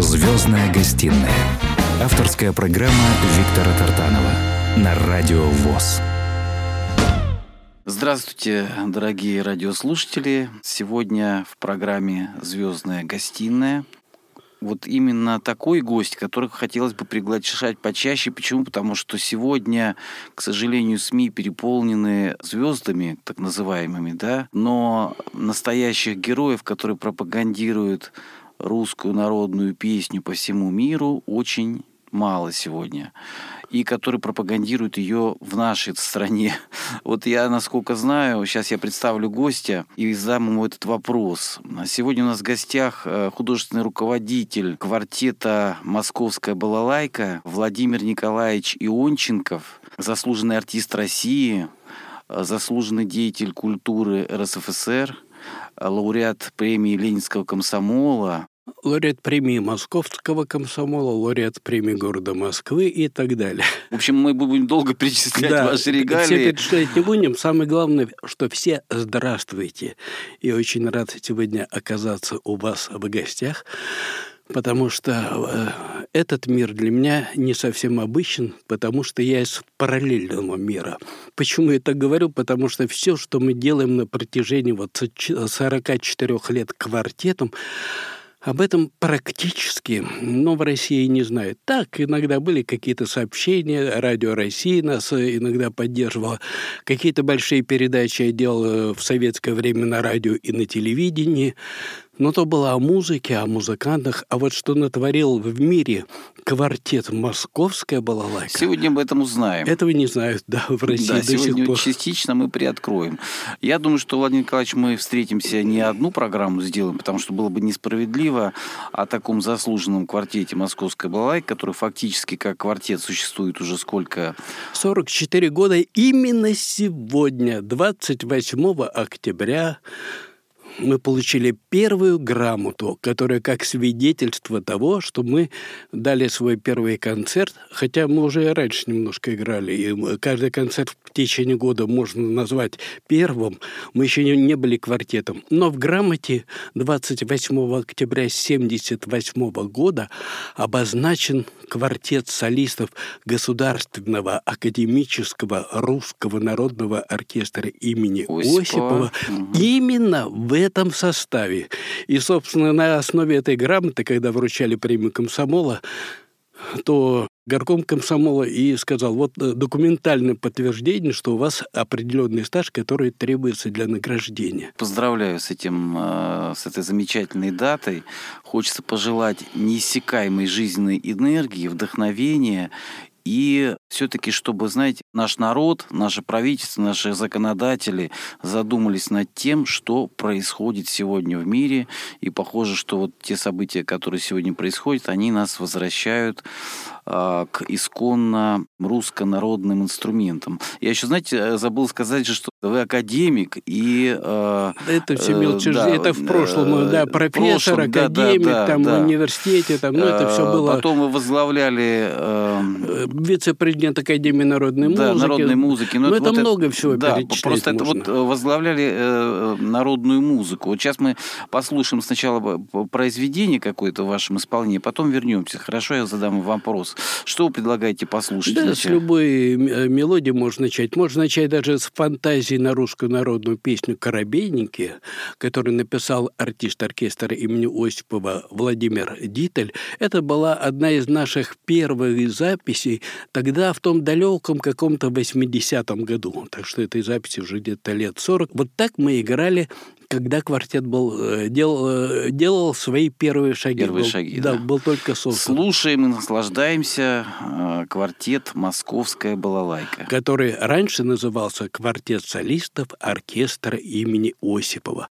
Звездная гостиная. Авторская программа Виктора Тартанова на Радио ВОЗ. Здравствуйте, дорогие радиослушатели. Сегодня в программе «Звездная гостиная» вот именно такой гость, которых хотелось бы приглашать почаще. Почему? Потому что сегодня, к сожалению, СМИ переполнены звездами, так называемыми, да, но настоящих героев, которые пропагандируют русскую народную песню по всему миру, очень мало сегодня и который пропагандирует ее в нашей стране. Вот я, насколько знаю, сейчас я представлю гостя и задам ему этот вопрос. Сегодня у нас в гостях э, художественный руководитель квартета «Московская балалайка» Владимир Николаевич Ионченков, заслуженный артист России, э, заслуженный деятель культуры РСФСР, лауреат премии Ленинского комсомола, лауреат премии Московского комсомола, лауреат премии города Москвы и так далее. В общем, мы будем долго перечислять да, ваши регалии. Все перечислять не будем. Самое главное, что все здравствуйте. И очень рад сегодня оказаться у вас в гостях потому что э, этот мир для меня не совсем обычен, потому что я из параллельного мира. Почему я так говорю? Потому что все, что мы делаем на протяжении вот 44 лет квартетом, об этом практически, но в России не знают. Так, иногда были какие-то сообщения, Радио России нас иногда поддерживало, какие-то большие передачи я делал в советское время на радио и на телевидении, но то было о музыке, о музыкантах. А вот что натворил в мире квартет «Московская балалайка». Сегодня об этом узнаем. Этого не знают, да, в России да, до сегодня сих пор. частично мы приоткроем. Я думаю, что, Владимир Николаевич, мы встретимся не одну программу сделаем, потому что было бы несправедливо о таком заслуженном квартете «Московская балалайка», который фактически как квартет существует уже сколько? 44 года. Именно сегодня, 28 октября мы получили первую грамоту, которая как свидетельство того, что мы дали свой первый концерт, хотя мы уже раньше немножко играли, и каждый концерт в течение года можно назвать первым, мы еще не были квартетом. Но в грамоте 28 октября 1978 года обозначен квартет солистов Государственного академического русского народного оркестра имени Осипова, Осипова угу. именно в этом составе. И, собственно, на основе этой грамоты, когда вручали премию комсомола, то горком комсомола и сказал, вот э, документальное подтверждение, что у вас определенный стаж, который требуется для награждения. Поздравляю с этим, э, с этой замечательной датой. Хочется пожелать неиссякаемой жизненной энергии, вдохновения и все-таки, чтобы, знаете, наш народ, наше правительство, наши законодатели задумались над тем, что происходит сегодня в мире. И похоже, что вот те события, которые сегодня происходят, они нас возвращают а, к исконно русско-народным инструментам. Я еще, знаете, э, забыл сказать же, что вы академик и... Э, это все мелочи, да, это в прошлом, э, да, профессор, прошлом, академик, да, да, там да, в университете, там, ну это все было... Потом вы возглавляли... Э, Вице-президент Академии народной да, музыки. народной музыки. Но, ну, это, это много всего Да, просто можно. это вот возглавляли э, народную музыку. Вот сейчас мы послушаем сначала произведение какое-то в вашем исполнении, потом вернемся. Хорошо, я задам вопрос. Что вы предлагаете послушать? Да, с любой э, мелодии можно начать. Можно начать даже с фантазии на русскую народную песню «Коробейники», которую написал артист оркестра имени Осипова Владимир Дитель. Это была одна из наших первых записей тогда в том далеком каком-то 80-м году. Так что этой записи уже где-то лет 40. Вот так мы играли когда квартет был, э, делал, э, делал свои первые шаги. Первые был, шаги, да. Да, был только создан. Слушаем и наслаждаемся э, квартет «Московская балалайка». Который раньше назывался «Квартет солистов оркестра имени Осипова».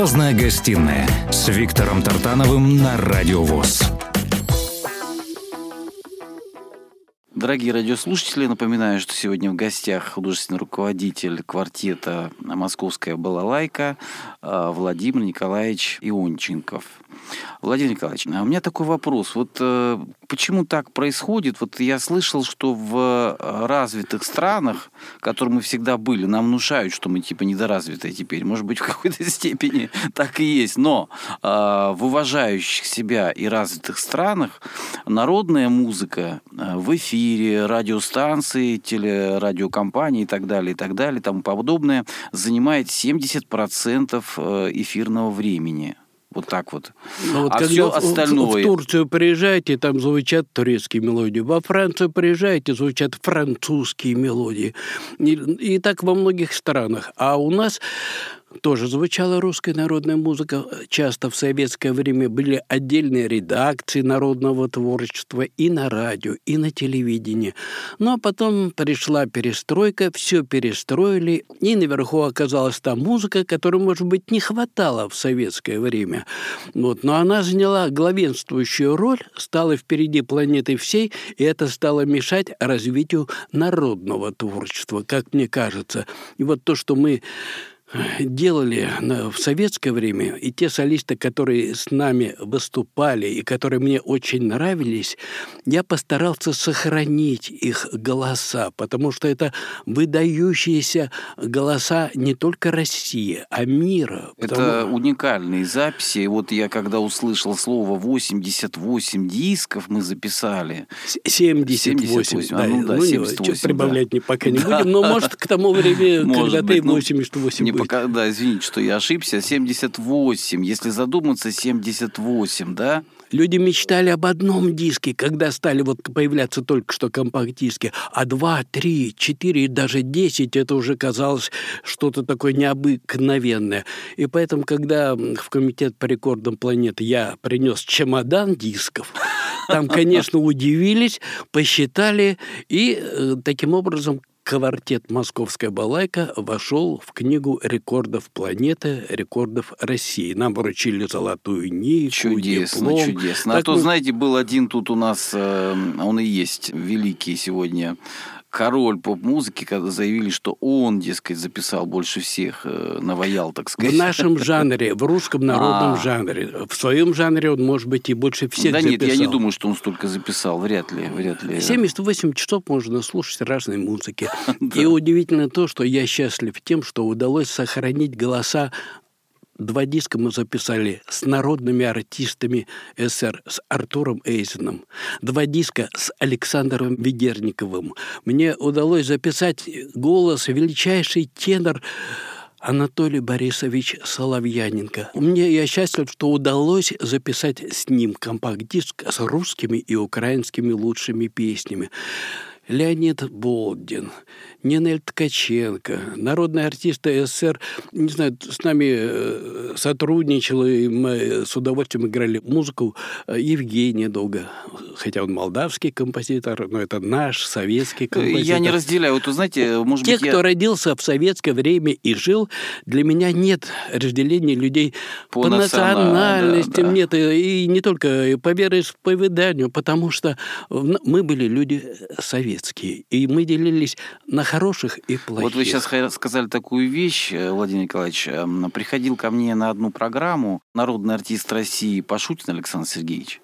Звездная гостиная с Виктором Тартановым на Радио ВОЗ. Дорогие радиослушатели, напоминаю, что сегодня в гостях художественный руководитель квартета «Московская балалайка» э, Владимир Николаевич Ионченков. Владимир Николаевич, а у меня такой вопрос. Вот э, почему так происходит? Вот я слышал, что в э, развитых странах, в которых мы всегда были, нам внушают, что мы типа недоразвитые теперь. Может быть, в какой-то степени так и есть. Но э, в уважающих себя и развитых странах народная музыка э, в эфире, радиостанции, телерадиокомпании и так далее, и так далее, и тому подобное, занимает 70% э, эфирного времени. Вот так вот. Ну, вот а все остальное... В, в Турцию приезжаете, там звучат турецкие мелодии. Во Францию приезжаете, звучат французские мелодии. И, и так во многих странах. А у нас тоже звучала русская народная музыка. Часто в советское время были отдельные редакции народного творчества и на радио, и на телевидении. Ну а потом пришла перестройка, все перестроили, и наверху оказалась та музыка, которой, может быть, не хватало в советское время. Вот. Но она заняла главенствующую роль, стала впереди планеты всей, и это стало мешать развитию народного творчества, как мне кажется. И вот то, что мы делали в советское время, и те солисты, которые с нами выступали и которые мне очень нравились, я постарался сохранить их голоса, потому что это выдающиеся голоса не только России, а мира. Это потому... уникальные записи. Вот я когда услышал слово 88 дисков мы записали. 78. 78. Да, а, ну, да, ну, 78, прибавлять да. пока не будем, но может к тому времени, когда ты 88 не пока, да, извините, что я ошибся, 78, если задуматься, 78, да? Люди мечтали об одном диске, когда стали вот появляться только что компакт-диски, а два, три, четыре, даже десять это уже казалось что-то такое необыкновенное. И поэтому, когда в комитет по рекордам планеты я принес чемодан дисков, там, конечно, удивились, посчитали, и э, таким образом Квартет «Московская балайка» вошел в книгу рекордов планеты, рекордов России. Нам вручили золотую нитку, Чудесно, диплом. чудесно. Так а то, мы... знаете, был один тут у нас, э, он и есть великий сегодня король поп-музыки, когда заявили, что он, дескать, записал больше всех э, наваял, так сказать. В нашем жанре, в русском народном а. жанре. В своем жанре он, может быть, и больше всех да записал. Да нет, я не думаю, что он столько записал, вряд ли, вряд ли. 78 часов можно слушать разной музыки. И удивительно то, что я счастлив тем, что удалось сохранить голоса Два диска мы записали с народными артистами СССР, с Артуром Эйзеном. Два диска с Александром Ведерниковым. Мне удалось записать голос величайший тенор Анатолий Борисович Соловьяненко. Мне я счастлив, что удалось записать с ним компакт-диск с русскими и украинскими лучшими песнями. Леонид Болдин, Нинель Ткаченко, народные артисты СССР, не знаю, с нами э, сотрудничал, и мы с удовольствием играли музыку. Евгений долго, хотя он молдавский композитор, но это наш советский композитор. Я не разделяю. Вот, знаете, может Те, быть, кто родился в советское время и жил, для меня нет разделения людей по, по национальностям, да, да. нет, и не только по вероисповеданию, потому что мы были люди советские, и мы делились на хороших и плохих. Вот вы сейчас сказали такую вещь, э, Владимир Николаевич. Эм, приходил ко мне на одну программу народный артист России Пашутин Александр Сергеевич.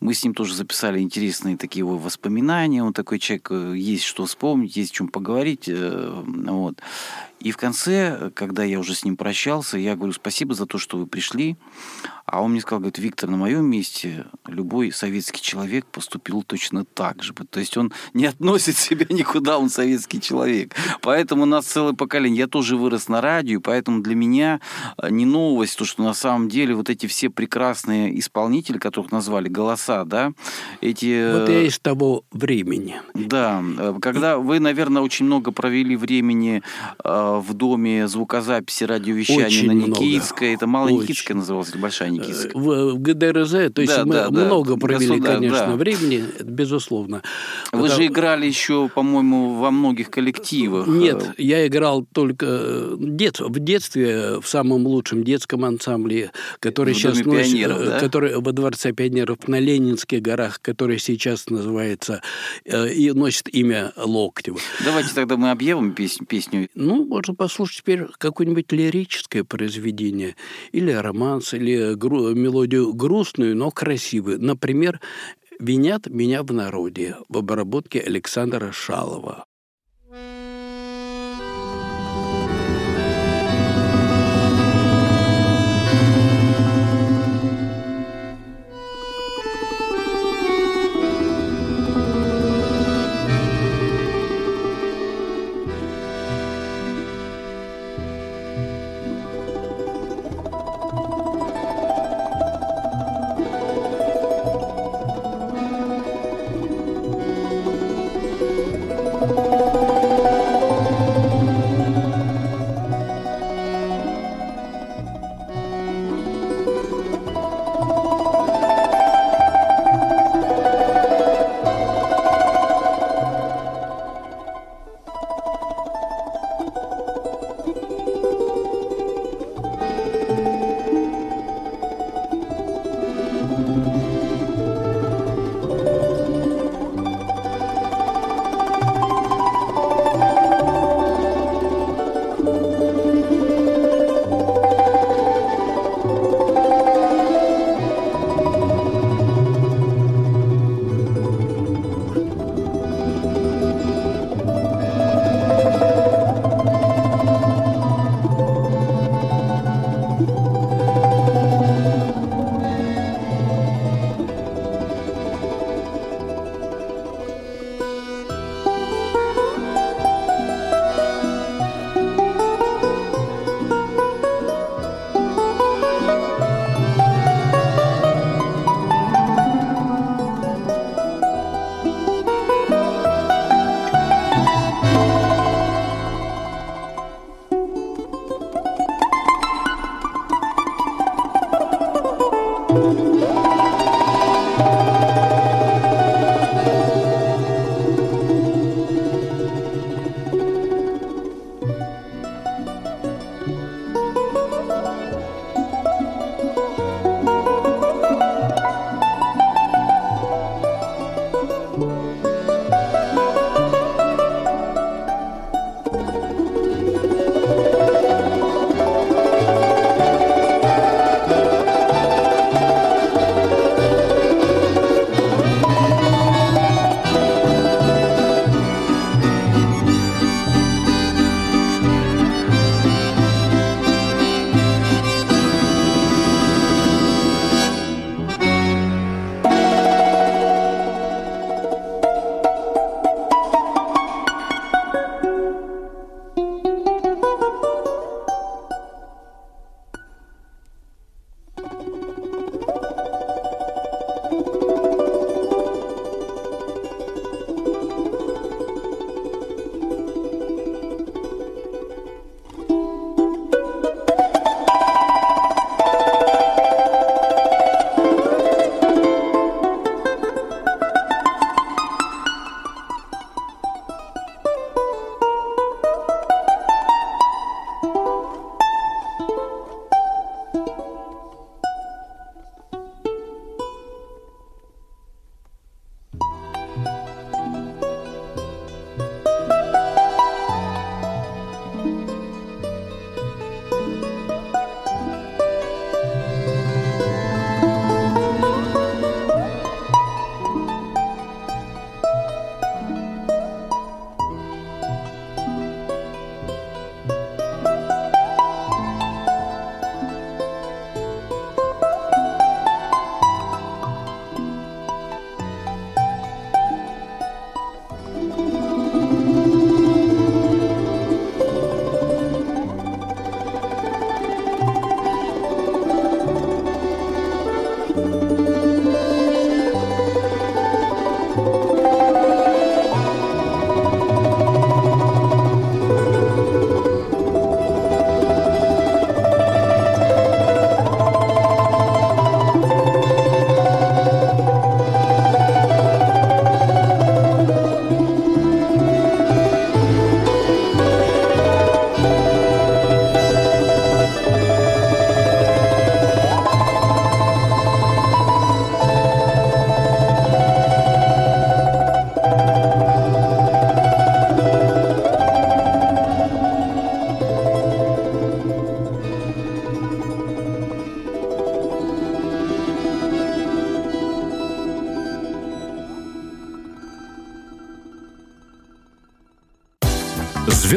Мы с ним тоже записали интересные такие его воспоминания. Он такой человек, э, есть что вспомнить, есть о чем поговорить. Э, вот. И в конце, когда я уже с ним прощался, я говорю, спасибо за то, что вы пришли. А он мне сказал, говорит, Виктор, на моем месте любой советский человек поступил точно так же. То есть он не относит себя никуда, он советский человек. Поэтому у нас целое поколение. Я тоже вырос на радио, поэтому для меня э, не новость, то, что на самом деле вот эти все прекрасные исполнители, которых назвали голоса, да, эти... Вот я из того времени. Да, э, когда вы, наверное, очень много провели времени э, в доме звукозаписи радиовещания Очень на много. Никитской. Это Малая Очень. Никитская называлась или Большая Никитская? В, в ГДРЗ, то есть Да, мы да, да. много провели, Государ- конечно, да. времени, безусловно. Вы Потому- же играли еще, по-моему, во многих коллективах. Нет, я играл только э, дет, в детстве в самом лучшем детском ансамбле, который В сейчас носит, пионеров, э, да? который во Дворце пионеров на Ленинских горах, который сейчас называется э, и носит имя Локтева. Давайте тогда мы объявим песню. песню. Ну, можно послушать теперь какое-нибудь лирическое произведение, или романс, или гру- мелодию грустную, но красивую. Например, «Винят меня в народе» в обработке Александра Шалова.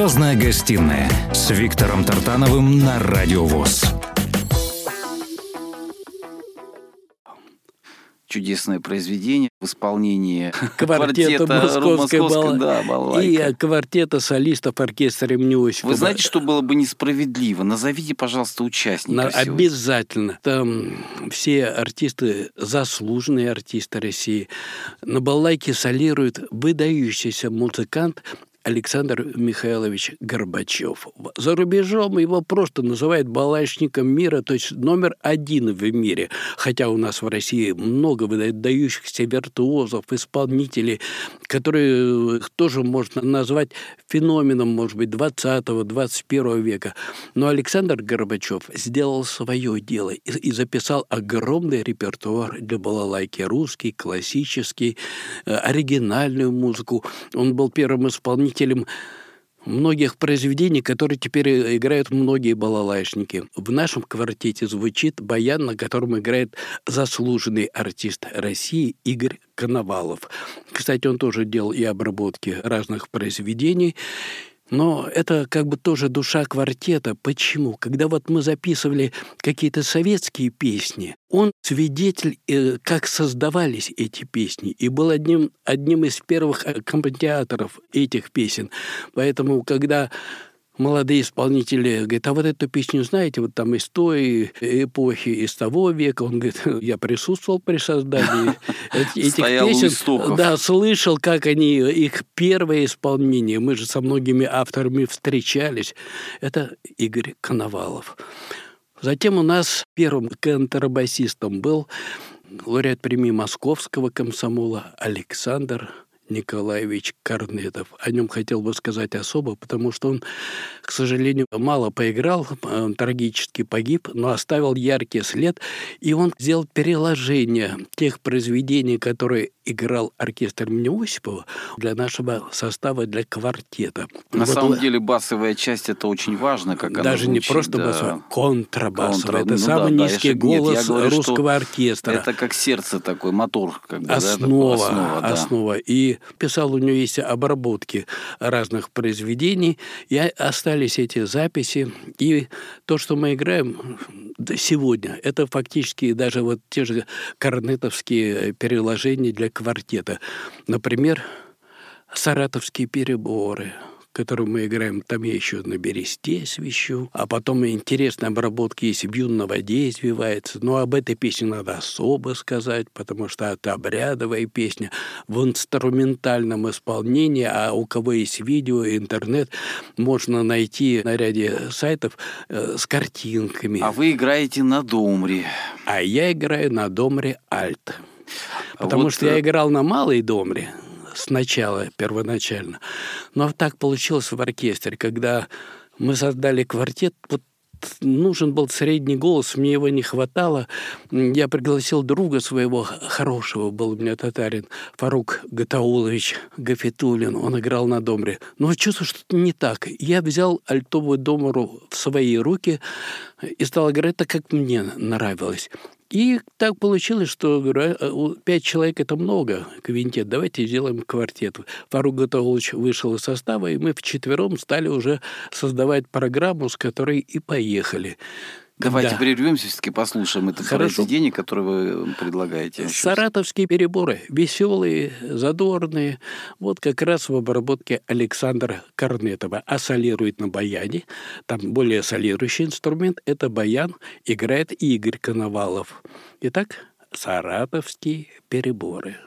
«Звездная гостиная» с Виктором Тартановым на Радио ВОЗ. чудесное произведение в исполнении квартета, квартета Московской, Московской да, балалайка. и квартета солистов оркестра имени Осипова. Вы знаете, что было бы несправедливо? Назовите, пожалуйста, участников. На, обязательно. Там все артисты, заслуженные артисты России. На балалайке солирует выдающийся музыкант Александр Михайлович Горбачев. За рубежом его просто называют балачником мира, то есть номер один в мире. Хотя у нас в России много выдающихся виртуозов, исполнителей, которые тоже можно назвать феноменом, может быть, 20-21 века. Но Александр Горбачев сделал свое дело и записал огромный репертуар для балалайки. Русский, классический, э, оригинальную музыку. Он был первым исполнителем исполнителем многих произведений, которые теперь играют многие балалайшники. В нашем квартете звучит баян, на котором играет заслуженный артист России Игорь Коновалов. Кстати, он тоже делал и обработки разных произведений. Но это как бы тоже душа квартета. Почему? Когда вот мы записывали какие-то советские песни, он свидетель, э, как создавались эти песни, и был одним, одним из первых аккомпаниаторов этих песен. Поэтому, когда молодые исполнители говорят, а вот эту песню знаете, вот там из той эпохи, из того века. Он говорит, я присутствовал при создании этих песен. Да, слышал, как они, их первое исполнение. Мы же со многими авторами встречались. Это Игорь Коновалов. Затем у нас первым контрабасистом был лауреат премии Московского комсомола Александр Николаевич Корнетов. О нем хотел бы сказать особо, потому что он, к сожалению, мало поиграл, он трагически погиб, но оставил яркий след, и он сделал переложение тех произведений, которые играл оркестр имени Осипова для нашего состава, для квартета. На вот самом деле басовая часть это очень важно, как Даже звучит, не просто да. басовая, контрабасовая. Контра... Это ну, самый да, низкий да, голос нет, говорю, русского оркестра. Это как сердце такой, мотор. Как бы, основа, да, основа, да. основа. И писал, у него есть обработки разных произведений, и остались эти записи. И то, что мы играем сегодня, это фактически даже вот те же корнетовские переложения для квартета. Например, «Саратовские переборы», которую мы играем, там я еще на бересте свищу, а потом интересные обработки, если бьюн на воде извивается. Но об этой песне надо особо сказать, потому что это обрядовая песня в инструментальном исполнении, а у кого есть видео, интернет, можно найти на ряде сайтов э, с картинками. А вы играете на домре. А я играю на домре альт. Потому вот, что я э, играл на малой домре, сначала, первоначально. Но так получилось в оркестре, когда мы создали квартет, вот нужен был средний голос, мне его не хватало. Я пригласил друга своего, хорошего был у меня татарин, Фарук Гатаулович Гафитулин, он играл на домре. Но чувствую, что не так. Я взял альтовую домру в свои руки и стал играть так, как мне нравилось. И так получилось, что говорю, «А, пять человек это много, квинтет, давайте сделаем квартет. Фарук Гатаулович вышел из состава, и мы вчетвером стали уже создавать программу, с которой и поехали. Давайте да. прервемся, все-таки послушаем это Хорошо. произведение, которое вы предлагаете. Саратовские переборы. Веселые, задорные. Вот как раз в обработке Александра Корнетова. А солирует на баяне. Там более солирующий инструмент. Это баян. Играет Игорь Коновалов. Итак, саратовские переборы.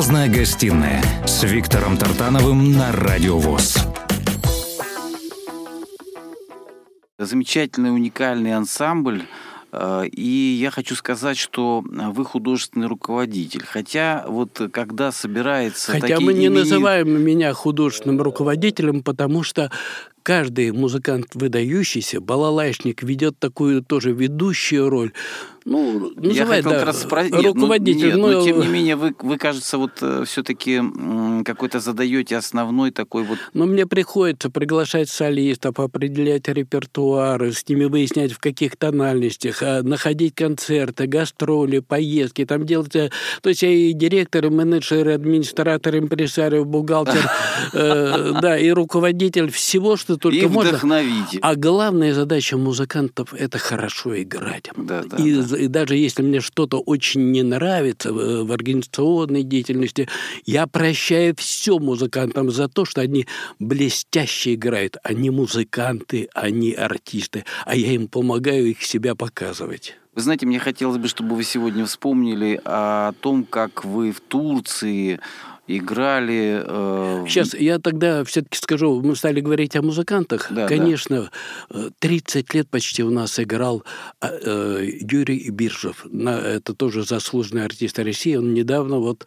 «Звездная гостиная» с Виктором Тартановым на Радио ВОЗ. Замечательный, уникальный ансамбль. Э, и я хочу сказать, что вы художественный руководитель. Хотя вот когда собирается... Хотя мы не имени... называем меня художественным руководителем, потому что каждый музыкант выдающийся, балалайшник ведет такую тоже ведущую роль. Ну, Я хотел да, как раз. Ну, руководитель. Нет, но, но, но тем не менее вы, вы кажется, вот э, все-таки какой-то задаете основной такой вот... Но мне приходится приглашать солистов, определять репертуары, с ними выяснять в каких тональностях, а, находить концерты, гастроли, поездки, там делать... Э, то есть я и директор, и менеджер, и администратор, импресарио, бухгалтер, э, да, и руководитель всего, что только можно. А главная задача музыкантов – это хорошо играть. Да, да, и, да. И даже если мне что-то очень не нравится в, в организационной деятельности, я прощаю все музыкантам за то, что они блестяще играют. Они музыканты, они артисты, а я им помогаю их себя показывать. Вы знаете, мне хотелось бы, чтобы вы сегодня вспомнили о том, как вы в Турции играли. Э, Сейчас я тогда все-таки скажу, мы стали говорить о музыкантах. Да, Конечно, да. 30 лет почти у нас играл э, э Юрий Биржев. Это тоже заслуженный артист России. Он недавно вот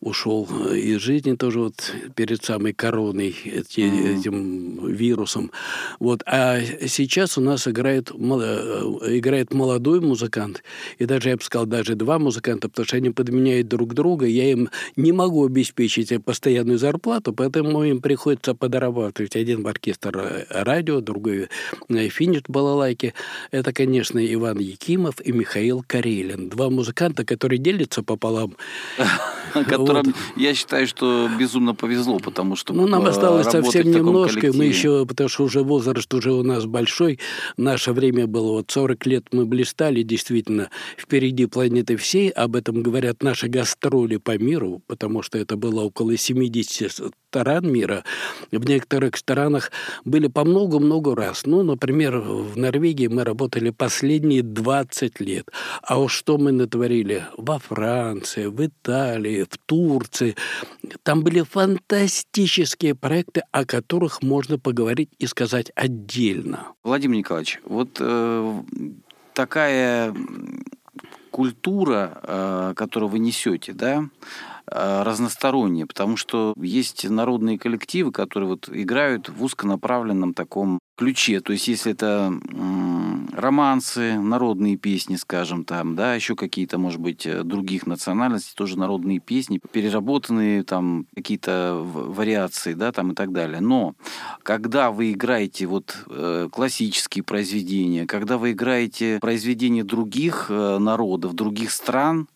ушел э, из жизни тоже вот перед самой короной эти, mm-hmm. этим вирусом. Вот. А сейчас у нас играет, э, играет молодой музыкант, и даже, я бы сказал, даже два музыканта, потому что они подменяют друг друга, я им не могу обеспечить постоянную зарплату, поэтому им приходится подорабатывать. Один оркестр э, радио, другой финиш балалайки. Это, конечно, Иван Якимов и Михаил Карелин. Два музыканта, которые делятся пополам. которым я считаю, что безумно повезло, потому что Ну, нам осталось совсем немножко, коллективе. мы еще, потому что уже возраст уже у нас большой, наше время было вот 40 лет мы блистали, действительно, впереди планеты всей, об этом говорят наши гастроли по миру, потому что это было около 70 стран мира. В некоторых странах были по много-много раз. Ну, например, в Норвегии мы работали последние 20 лет. А уж что мы натворили во Франции, в Италии, в Турции. Там были фантастические проекты, о которых можно поговорить и сказать отдельно. Владимир Николаевич, вот э, такая культура, э, которую вы несете, да, э, разносторонняя, потому что есть народные коллективы, которые вот играют в узконаправленном таком ключе. То есть, если это романсы, народные песни, скажем, там, да, еще какие-то, может быть, э, других национальностей, тоже народные песни, переработанные там какие-то вариации, да, там и так далее. Но когда вы играете вот э, классические произведения, когда вы играете произведения других э, народов, других стран,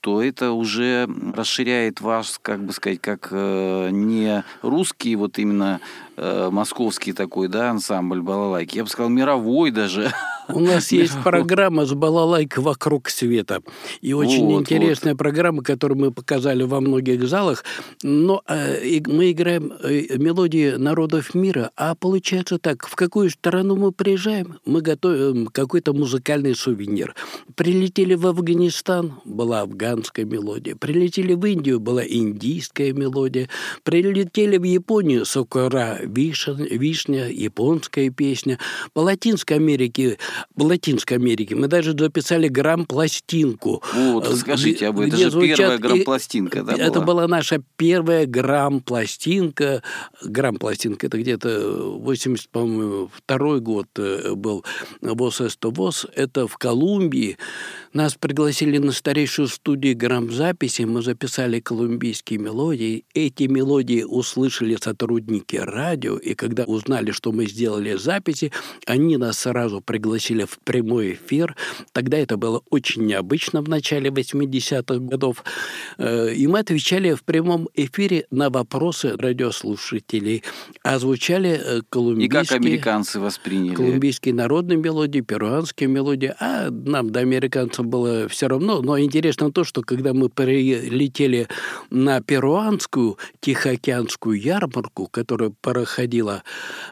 то это уже расширяет вас, как бы сказать, как э, не русский вот именно э, московский такой, да, ансамбль балалайки. Я бы сказал, мировой даже. У нас есть программа с балалайкой «Вокруг света». И очень вот, интересная вот. программа, которую мы показали во многих залах. Но э, мы играем э, мелодии народов мира, а получается так, в какую страну мы приезжаем, мы готовим какой-то музыкальный сувенир. Прилетели в Афганистан, была афганская мелодия. Прилетели в Индию, была индийская мелодия. Прилетели в Японию, вишня, вишня, японская песня. По Латинской Америке, в Латинской Америке мы даже записали грамм-пластинку. Вот, э, расскажите об этом. Это же звучат... первая грамм-пластинка, да, Это была? была наша первая грамм-пластинка. Грамм-пластинка, это где-то 80, по-моему, второй год э, был ВОЗ ВОЗ. Это в Колумбии. Нас пригласили на старейшую студию грамм-записи. Мы записали колумбийские мелодии. Эти мелодии услышали сотрудники радио радио, и когда узнали, что мы сделали записи, они нас сразу пригласили в прямой эфир. Тогда это было очень необычно в начале 80-х годов. Э, и мы отвечали в прямом эфире на вопросы радиослушателей. Озвучали колумбийские... Э, и как американцы восприняли? Колумбийские народные мелодии, перуанские мелодии. А нам до американцев американцам было все равно. Но интересно то, что когда мы прилетели на перуанскую Тихоокеанскую ярмарку, которая проходила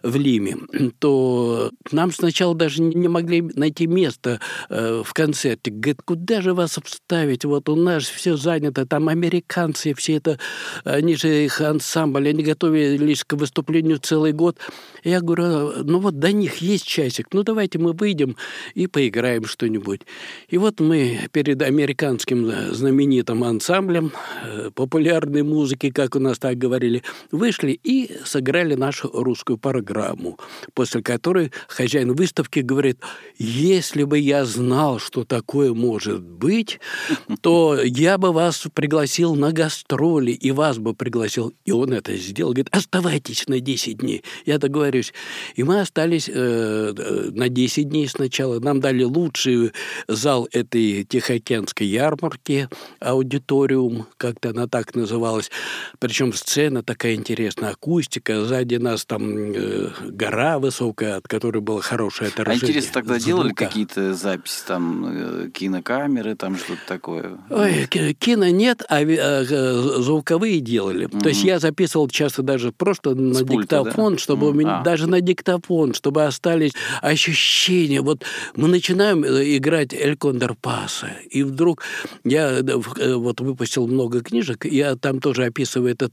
в Лиме, то нам сначала даже не могли найти место э, в концерте. Говорит, куда же вас вставить? Вот у нас все занято, там американцы, все это, они же их ансамбль, они готовились к выступлению целый год. Я говорю, ну вот до них есть часик, ну давайте мы выйдем и поиграем что-нибудь. И вот мы перед американским знаменитым ансамблем э, популярной музыки, как у нас так говорили, вышли и сыграли нашу русскую программу, после которой хозяин выставки говорит, если бы я знал, что такое может быть, то я бы вас пригласил на гастроли, и вас бы пригласил. И он это сделал. Говорит, оставайтесь на 10 дней. Я договорюсь. И мы остались э, на 10 дней сначала. Нам дали лучший зал этой Тихоокеанской ярмарки, аудиториум, как-то она так называлась. Причем сцена такая интересная, акустика. Сзади нас там э, гора высокая, от которой было хорошее отражение. А интересно, тогда звука. делали какие-то записи, там, э, кинокамеры, там что-то такое? Ой, кино нет, а э, звуковые делали. Mm-hmm. То есть я записывал часто даже просто на С диктофон, да? чтобы mm-hmm. у меня, а. даже на диктофон, чтобы остались ощущения. Вот мы начинаем э, играть «Эль Кондор Паса», и вдруг я вот выпустил много книжек, я там тоже описываю этот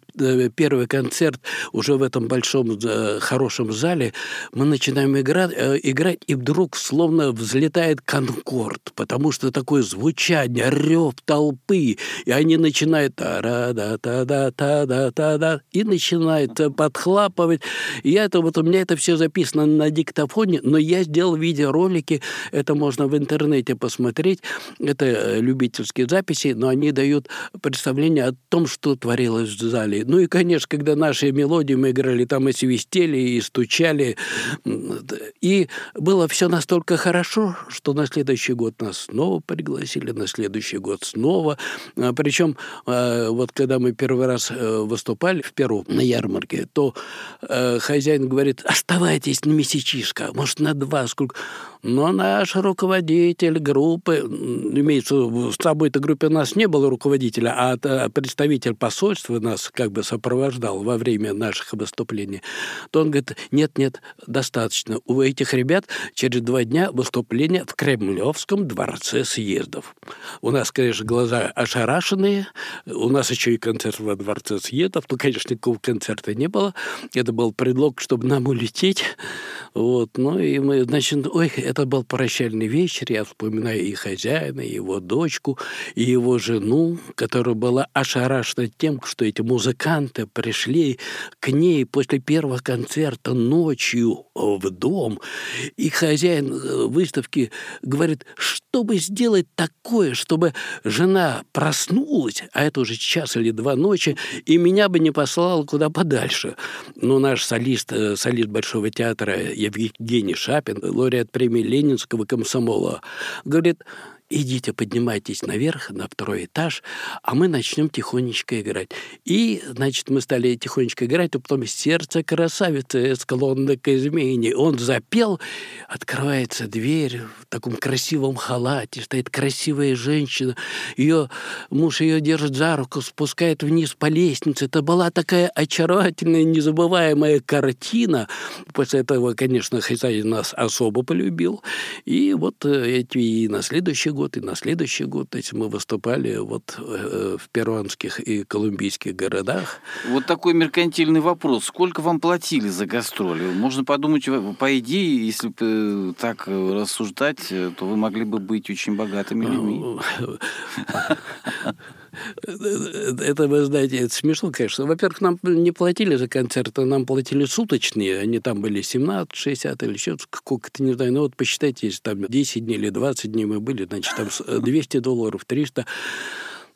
первый концерт уже в этом большом хорошем зале. Мы начинаем играть, играть и вдруг словно взлетает конкорд, потому что такое звучание, рев толпы, и они начинают та да та да та да та да и начинают подхлапывать. Я это вот у меня это все записано на диктофоне, но я сделал видеоролики, это можно в интернете посмотреть, это э, любительские записи, но они дают представление о том, что творилось в зале. Ну и, конечно, когда наши мелодии мы играли, там и свистели, и стучали, и было все настолько хорошо, что на следующий год нас снова пригласили, на следующий год снова. А, Причем а, вот когда мы первый раз э, выступали в Перу на ярмарке, то э, хозяин говорит, оставайтесь на месячишко, может, на два, сколько... Но наш руководитель группы, имеется в собой-то группе у нас не было руководителя, а представитель посольства нас как бы сопровождал во время наших выступлений, то он говорит, нет-нет, достаточно. У этих ребят через два дня выступление в Кремлевском дворце съездов. У нас, конечно, глаза ошарашенные, у нас еще и концерт во дворце съездов, то, конечно, никакого концерта не было. Это был предлог, чтобы нам улететь. Вот. Ну и мы, значит, ой, это был прощальный вечер, я вспоминаю и хозяина, его дочку, и его жену, которая была ошарашена тем, что эти музыканты пришли к ней после первого концерта ночью в дом, и хозяин э, выставки говорит, чтобы сделать такое, чтобы жена проснулась, а это уже час или два ночи, и меня бы не послала куда подальше. Но наш солист, э, солист Большого театра Евгений Шапин, лауреат премии Ленинского комсомола, говорит, идите, поднимайтесь наверх, на второй этаж, а мы начнем тихонечко играть. И, значит, мы стали тихонечко играть, а потом «Сердце красавицы склонно к измене». Он запел, открывается дверь в таком красивом халате, стоит красивая женщина, ее муж ее держит за руку, спускает вниз по лестнице. Это была такая очаровательная, незабываемая картина. После этого, конечно, хозяин нас особо полюбил. И вот э, эти и на следующий год год и на следующий год. То есть мы выступали вот э, в перуанских и колумбийских городах. Вот такой меркантильный вопрос. Сколько вам платили за гастроли? Можно подумать, по идее, если бы э, так рассуждать, э, то вы могли бы быть очень богатыми людьми. Это, вы знаете, это смешно, конечно. Во-первых, нам не платили за концерты, нам платили суточные. Они там были 17, 60 или еще сколько-то, не знаю. Ну вот посчитайте, если там 10 дней или 20 дней мы были, значит, там 200 долларов, 300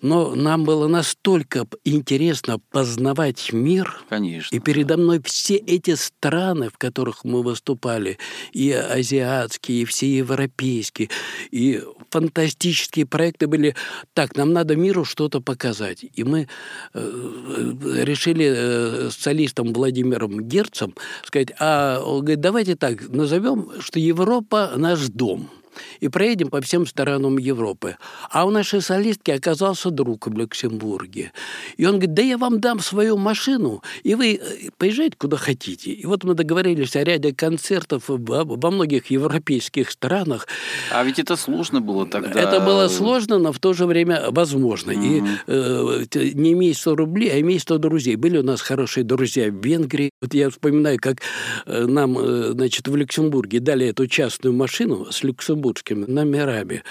но нам было настолько интересно познавать мир. Конечно. И передо мной все эти страны, в которых мы выступали, и азиатские, и все европейские, и фантастические проекты были. Так, нам надо миру что-то показать. И мы э, решили э, с солистом Владимиром Герцем сказать, а он говорит, давайте так, назовем, что Европа наш дом – и проедем по всем сторонам Европы. А у нашей солистки оказался друг в Люксембурге. И он говорит, да я вам дам свою машину, и вы э, поезжайте куда хотите. И вот мы договорились о ряде концертов во многих европейских странах. А ведь это сложно было тогда. Это было сложно, но в то же время возможно. Угу. И э, не имей 100 рублей, а имей 100 друзей. Были у нас хорошие друзья в Венгрии. Вот я вспоминаю, как э, нам, э, значит, в Люксембурге дали эту частную машину с люксембургскими номерами.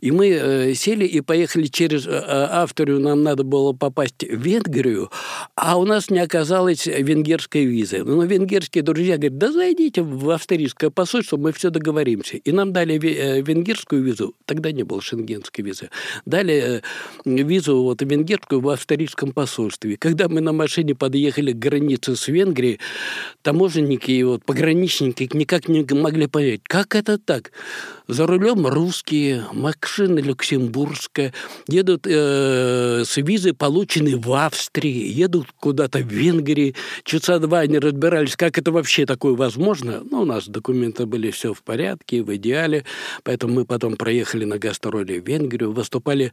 И мы э, сели и поехали через Австрию. Нам надо было попасть в Венгрию, а у нас не оказалось венгерской визы. Но венгерские друзья говорят, да зайдите в австрийское посольство, мы все договоримся. И нам дали венгерскую визу. Тогда не было шенгенской визы. Дали визу вот венгерскую в австрийском посольстве. Когда мы на машине подъехали к границе с Венгрией, таможенники и вот пограничники никак не могли понять, как это так? За рулем русские, машина люксембургская, едут э, с визы, полученные в Австрии, едут куда-то в Венгрии. Часа два они разбирались, как это вообще такое возможно. Ну, у нас документы были все в порядке, в идеале, поэтому мы потом проехали на гастроли в Венгрию, выступали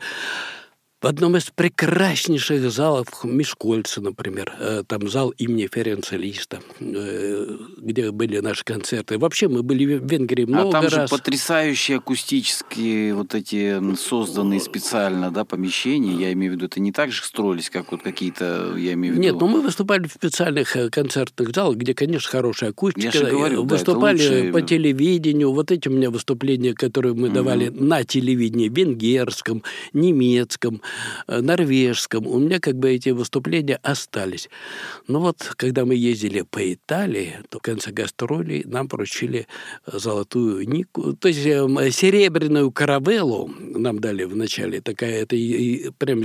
в одном из прекраснейших залов Мишкольца, например, э, там зал имени Ференца Листа, э, где были наши концерты. Вообще мы были в Венгрии много раз. А там раз. же потрясающие акустические вот эти созданные специально да, помещения. Я имею в виду, это не так же строились, как вот какие-то, я имею в виду... Нет, но мы выступали в специальных э, концертных залах, где, конечно, хорошая акустика. Я же говорю, выступали да, лучше... по телевидению. Вот эти у меня выступления, которые мы угу. давали на телевидении, венгерском, немецком, норвежском. У меня как бы эти выступления остались. Но вот, когда мы ездили по Италии, то в конце гастролей нам поручили золотую нику, то есть эм, серебряную каравеллу нам дали вначале. Такая, это прям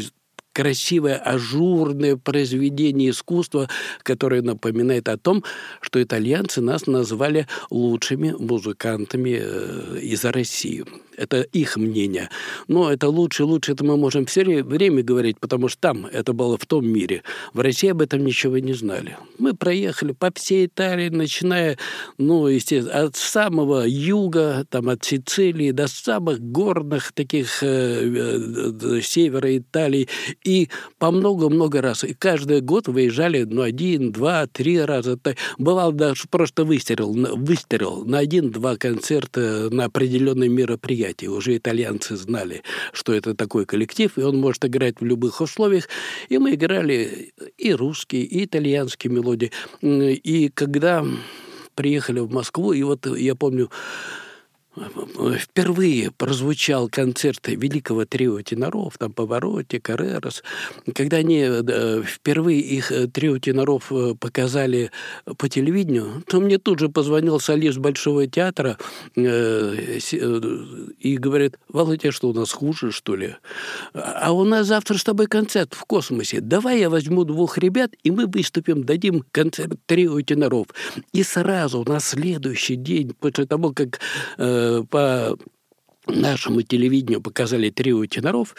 красивое, ажурное произведение искусства, которое напоминает о том, что итальянцы нас назвали лучшими музыкантами э, из России. Это их мнение. Но это лучше, лучше, это мы можем все время говорить, потому что там это было в том мире. В России об этом ничего не знали. Мы проехали по всей Италии, начиная, ну, естественно, от самого юга, там, от Сицилии до самых горных таких э, э, севера Италии, и по много-много раз. И каждый год выезжали, ну, один, два, три раза. Бывало даже просто выстрел, выстрел на один-два концерта на определенные мероприятия мероприятий. Уже итальянцы знали, что это такой коллектив, и он может играть в любых условиях. И мы играли и русские, и итальянские мелодии. И когда приехали в Москву, и вот я помню, впервые прозвучал концерт великого трио теноров, там Повороте, Карерос. Когда они э, впервые их э, трио теноров э, показали по телевидению, то мне тут же позвонил солист Большого театра и говорит, Володя, что у нас хуже, что ли? А у нас завтра с тобой концерт в космосе. Давай я возьму двух ребят, и мы выступим, дадим концерт трио теноров. И сразу на следующий день, после того, как по нашему телевидению показали трио теноров,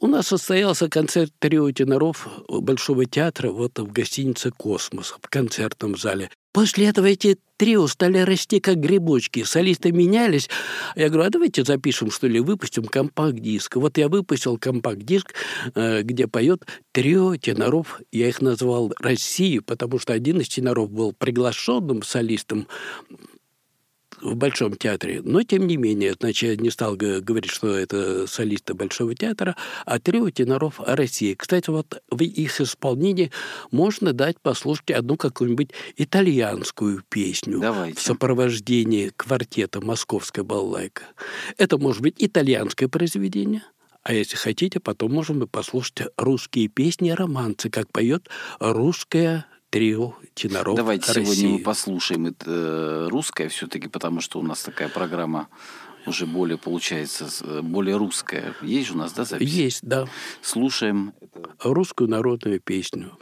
у нас состоялся концерт трио теноров Большого театра вот в гостинице «Космос» в концертном зале. После этого эти трио стали расти как грибочки, солисты менялись. Я говорю, а давайте запишем, что ли, выпустим компакт-диск. Вот я выпустил компакт-диск, э, где поет трио теноров. Я их назвал «Россию», потому что один из теноров был приглашенным солистом в Большом театре. Но, тем не менее, значит, я не стал говорить, что это солисты Большого театра, а трио теноров России. Кстати, вот в их исполнении можно дать послушать одну какую-нибудь итальянскую песню Давайте. в сопровождении квартета «Московская балалайка». Это может быть итальянское произведение, а если хотите, потом можем послушать русские песни и романсы, как поет русская трио теноров Давайте России. сегодня мы послушаем это э, русское все-таки, потому что у нас такая программа уже более получается, э, более русская. Есть же у нас, да, запись? Есть, да. Слушаем. Русскую народную песню.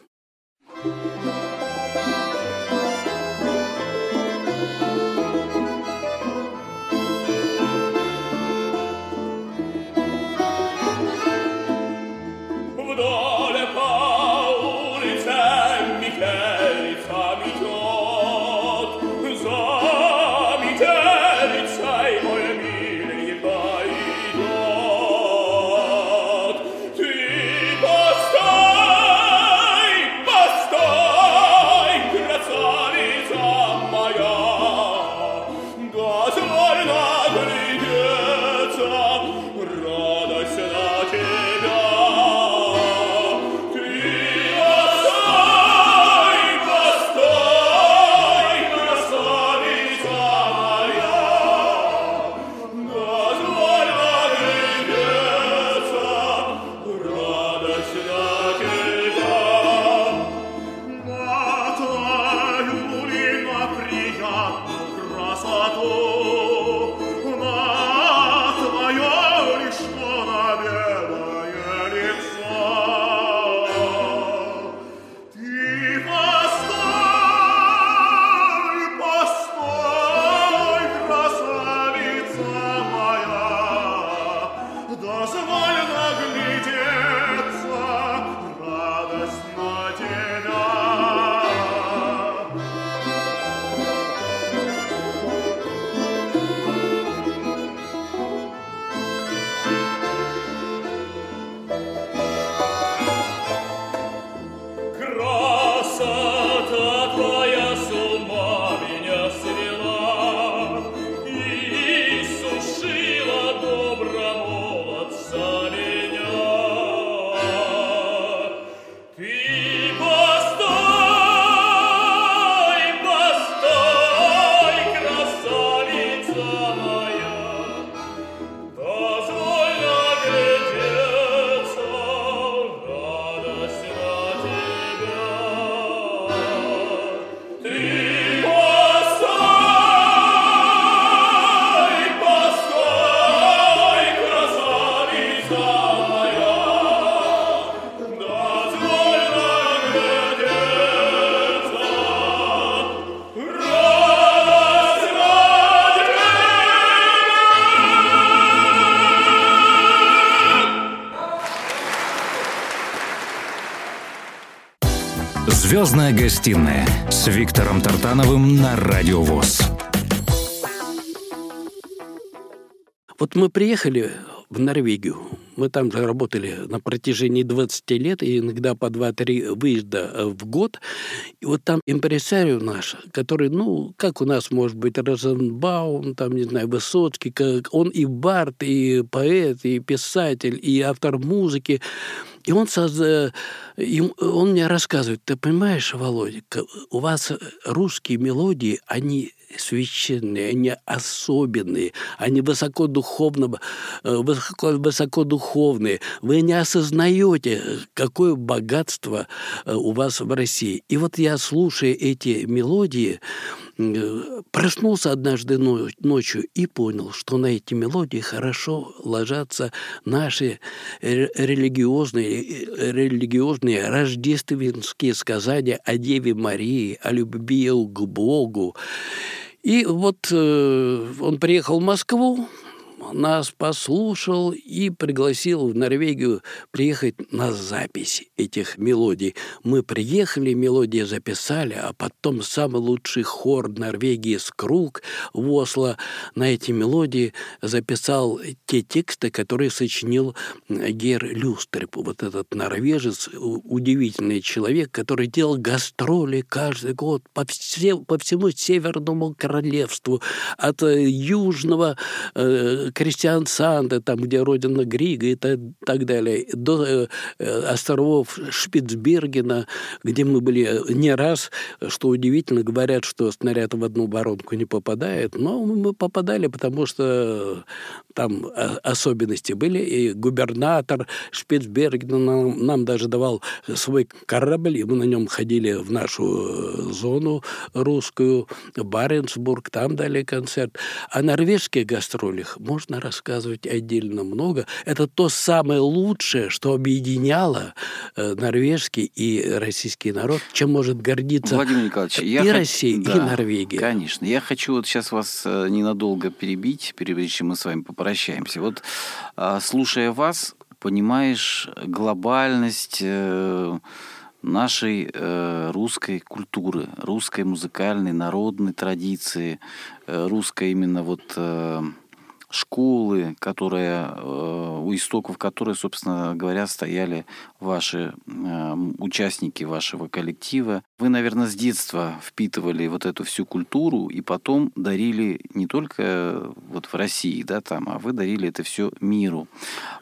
Звездная гостиная с Виктором Тартановым на Радио ВОЗ. Вот мы приехали в Норвегию. Мы там же работали на протяжении 20 лет, и иногда по 2-3 выезда в год. И вот там импресарио наш, который, ну, как у нас может быть Розенбаум, там, не знаю, Высоцкий, как он и бард, и поэт, и писатель, и автор музыки. И он, созда... он мне рассказывает, ты понимаешь, Володя, у вас русские мелодии, они священные, они особенные, они высокодуховно, э, высоко, высокодуховные. Вы не осознаете, какое богатство э, у вас в России. И вот я, слушая эти мелодии, Э, проснулся однажды ночью и понял, что на эти мелодии хорошо ложатся наши религиозные, э, религиозные рождественские сказания о Деве Марии, о любви к Богу. И вот э, он приехал в Москву, нас послушал и пригласил в Норвегию приехать на запись этих мелодий. Мы приехали, мелодии записали, а потом самый лучший хор Норвегии «Скруг» в Осло на эти мелодии записал те тексты, которые сочинил Гер Люстерп, вот этот норвежец, удивительный человек, который делал гастроли каждый год по, все, по всему Северному Королевству, от южного э, крестьян Санды, там, где родина Грига и так, так далее, до э, островов Шпицбергена, где мы были не раз, что удивительно, говорят, что снаряд в одну воронку не попадает, но мы попадали, потому что там особенности были, и губернатор Шпицбергена нам, нам даже давал свой корабль, и мы на нем ходили в нашу зону русскую, Баренцбург, там дали концерт. О норвежских гастролях можно рассказывать отдельно много. Это то самое лучшее, что объединяло э, норвежский и российский народ, чем может гордиться Владимир Николаевич, и я Россия, да, и Норвегия. Конечно. Я хочу вот сейчас вас э, ненадолго перебить, прежде чем мы с вами попрощаемся. Вот а, слушая вас, понимаешь глобальность э, нашей э, русской культуры, русской музыкальной, народной традиции, э, русской именно вот э, школы, которые, э, у истоков которой, собственно говоря, стояли ваши э, участники вашего коллектива. Вы, наверное, с детства впитывали вот эту всю культуру и потом дарили не только вот в России, да, там, а вы дарили это все миру.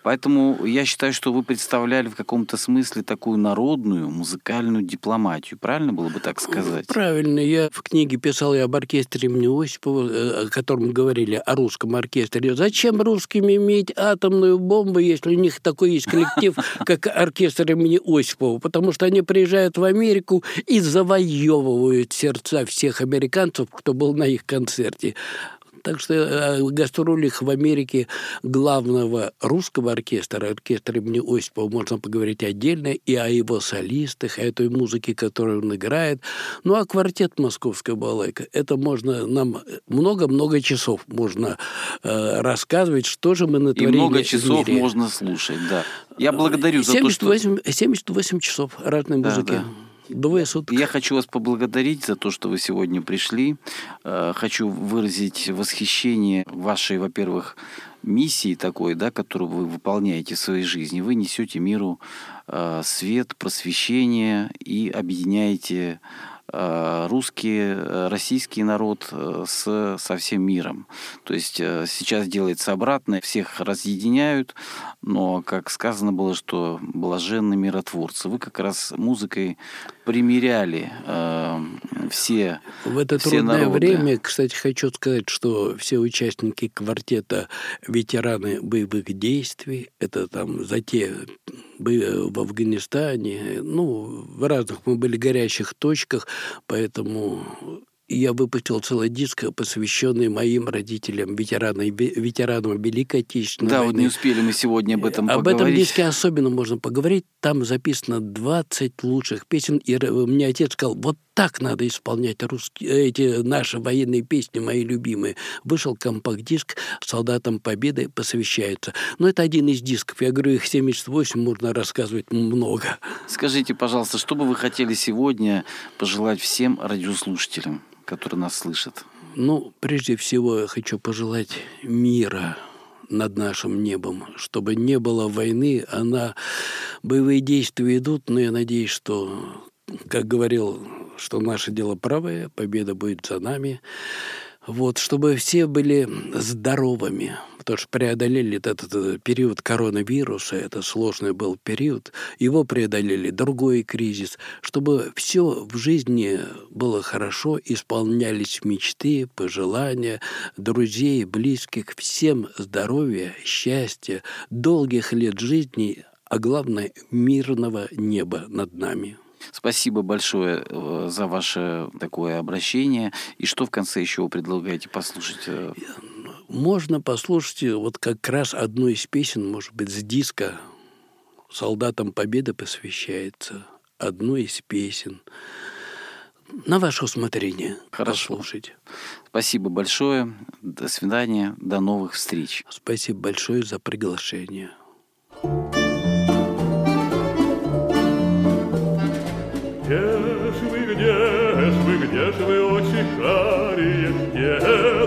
Поэтому я считаю, что вы представляли в каком-то смысле такую народную музыкальную дипломатию. Правильно было бы так сказать? Правильно. Я в книге писал я об оркестре имени Осипова, э, о котором говорили, о русском оркестре. Зачем русским иметь атомную бомбу, если у них такой есть коллектив, как оркестр имени Осипова? Потому что они приезжают в Америку и завоевывают сердца всех американцев, кто был на их концерте. Так что э, гастролях в Америке главного русского оркестра, оркестра имени Осипова, можно поговорить отдельно, и о его солистах, о той музыке, которую он играет. Ну, а квартет «Московская балайка» — это можно нам много-много часов можно э, рассказывать, что же мы натворили И много часов можно слушать, да. Я благодарю 78, за то, что... 78 часов разной да, музыки. Да. Двое суток. Я хочу вас поблагодарить за то, что вы сегодня пришли. Э, хочу выразить восхищение вашей, во-первых, миссии такой, да, которую вы выполняете в своей жизни. Вы несете миру э, свет, просвещение и объединяете Э, русский, российский народ с, со всем миром. То есть сейчас делается обратное, всех разъединяют, но, как сказано было, что блаженны миротворцы. Вы как раз музыкой примеряли э, все В это все трудное народы. время, кстати, хочу сказать, что все участники квартета ветераны боевых действий, это там за те в Афганистане, ну, в разных мы были горящих точках, поэтому я выпустил целый диск, посвященный моим родителям, ветеранам, ветеранам Великой Отечественной да, войны. вот не успели мы сегодня об этом об поговорить. Об этом диске особенно можно поговорить. Там записано 20 лучших песен. И мне отец сказал, вот так надо исполнять русские, эти наши военные песни, мои любимые. Вышел компакт-диск «Солдатам Победы посвящается». Но это один из дисков. Я говорю, их 78, можно рассказывать много. Скажите, пожалуйста, что бы вы хотели сегодня пожелать всем радиослушателям, которые нас слышат? Ну, прежде всего, я хочу пожелать мира над нашим небом, чтобы не было войны. Она боевые действия идут, но я надеюсь, что, как говорил, что наше дело правое, победа будет за нами. Вот, чтобы все были здоровыми, потому что преодолели этот, этот период коронавируса, это сложный был период, его преодолели другой кризис, чтобы все в жизни было хорошо, исполнялись мечты, пожелания друзей, близких, всем здоровья, счастья, долгих лет жизни, а главное, мирного неба над нами. Спасибо большое э, за ваше такое обращение. И что в конце еще вы предлагаете послушать? Э? Можно послушать вот как раз одну из песен, может быть, с диска «Солдатам Победы» посвящается. Одну из песен. На ваше усмотрение. Хорошо. Послушайте. Спасибо большое. До свидания. До новых встреч. Спасибо большое за приглашение. thank you yeah.